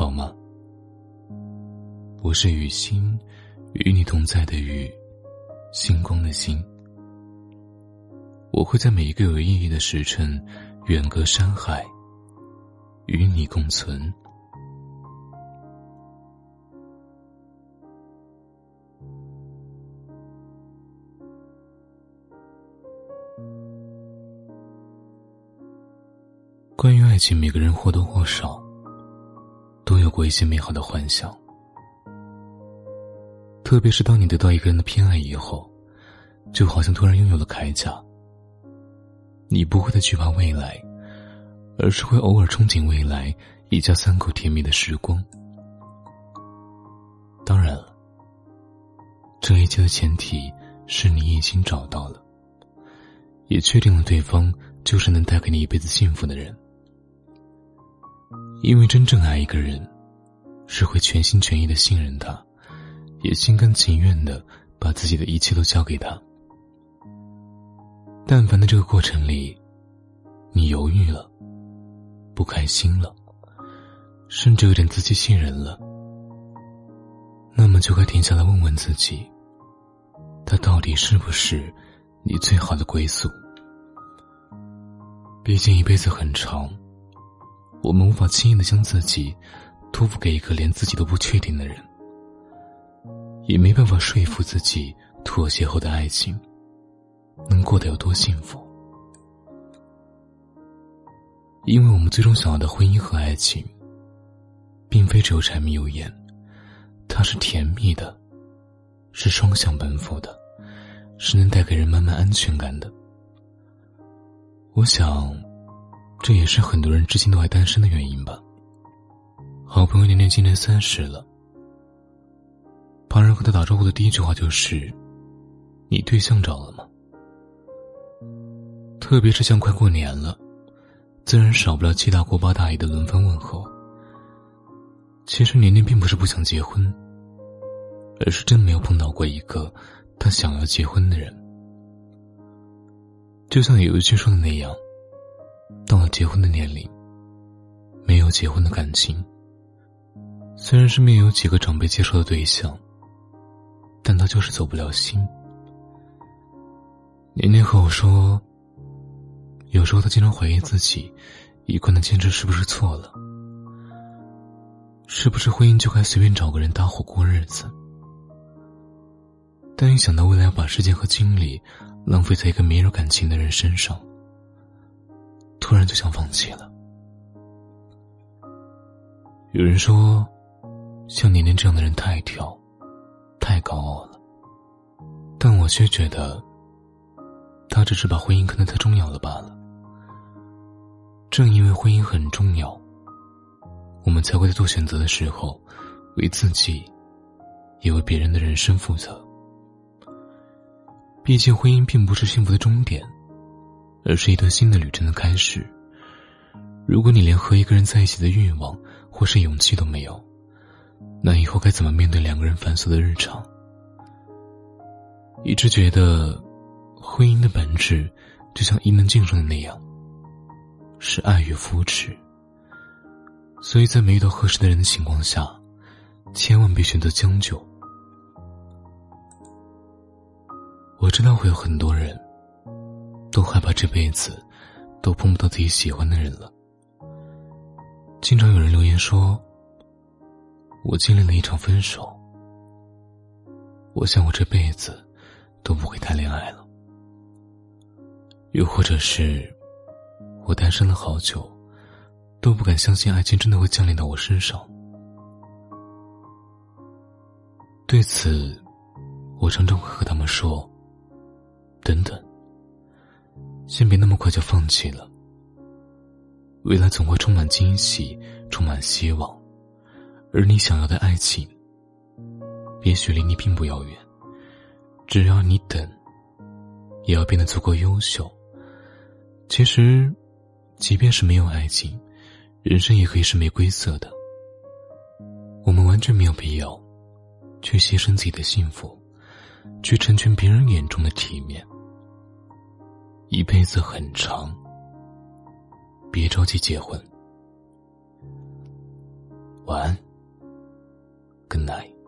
好吗？我是雨欣，与你同在的雨，星光的星。我会在每一个有意义的时辰，远隔山海，与你共存。关于爱情，每个人或多或少过一些美好的幻想。特别是当你得到一个人的偏爱以后，就好像突然拥有了铠甲。你不会再惧怕未来，而是会偶尔憧憬未来一家三口甜蜜的时光。当然了，这一切的前提是你已经找到了，也确定了对方就是能带给你一辈子幸福的人。因为真正爱一个人，是会全心全意的信任他，也心甘情愿的把自己的一切都交给他。但凡在这个过程里，你犹豫了，不开心了，甚至有点自欺欺人了，那么就该停下来问问自己：他到底是不是你最好的归宿？毕竟一辈子很长。我们无法轻易的将自己托付给一个连自己都不确定的人，也没办法说服自己妥协后的爱情能过得有多幸福。因为我们最终想要的婚姻和爱情，并非只有柴米油盐，它是甜蜜的，是双向奔赴的，是能带给人满满安全感的。我想。这也是很多人至今都还单身的原因吧。好朋友年年今年三十了，旁人和他打招呼的第一句话就是：“你对象找了吗？”特别是像快过年了，自然少不了七大姑八大姨的轮番问候。其实年年并不是不想结婚，而是真没有碰到过一个他想要结婚的人。就像有一句说的那样。到了结婚的年龄，没有结婚的感情。虽然身边有几个长辈介绍的对象，但他就是走不了心。年年和我说，有时候他经常怀疑自己一贯的坚持是不是错了，是不是婚姻就该随便找个人搭伙过日子？但一想到未来要把时间和精力浪费在一个没有感情的人身上，突然就想放弃了。有人说，像年年这样的人太挑，太高傲了。但我却觉得，他只是把婚姻看得太重要了罢了。正因为婚姻很重要，我们才会在做选择的时候，为自己，也为别人的人生负责。毕竟，婚姻并不是幸福的终点。而是一段新的旅程的开始。如果你连和一个人在一起的欲望或是勇气都没有，那以后该怎么面对两个人繁琐的日常？一直觉得，婚姻的本质就像伊能静说的那样，是爱与扶持。所以在没遇到合适的人的情况下，千万别选择将就。我知道会有很多人。都害怕这辈子都碰不到自己喜欢的人了。经常有人留言说：“我经历了一场分手，我想我这辈子都不会谈恋爱了。”又或者是，我单身了好久，都不敢相信爱情真的会降临到我身上。对此，我常常会和他们说：“等等。”先别那么快就放弃了。未来总会充满惊喜，充满希望，而你想要的爱情，也许离你并不遥远。只要你等，也要变得足够优秀。其实，即便是没有爱情，人生也可以是玫瑰色的。我们完全没有必要，去牺牲自己的幸福，去成全别人眼中的体面。一辈子很长，别着急结婚。晚安。Good night.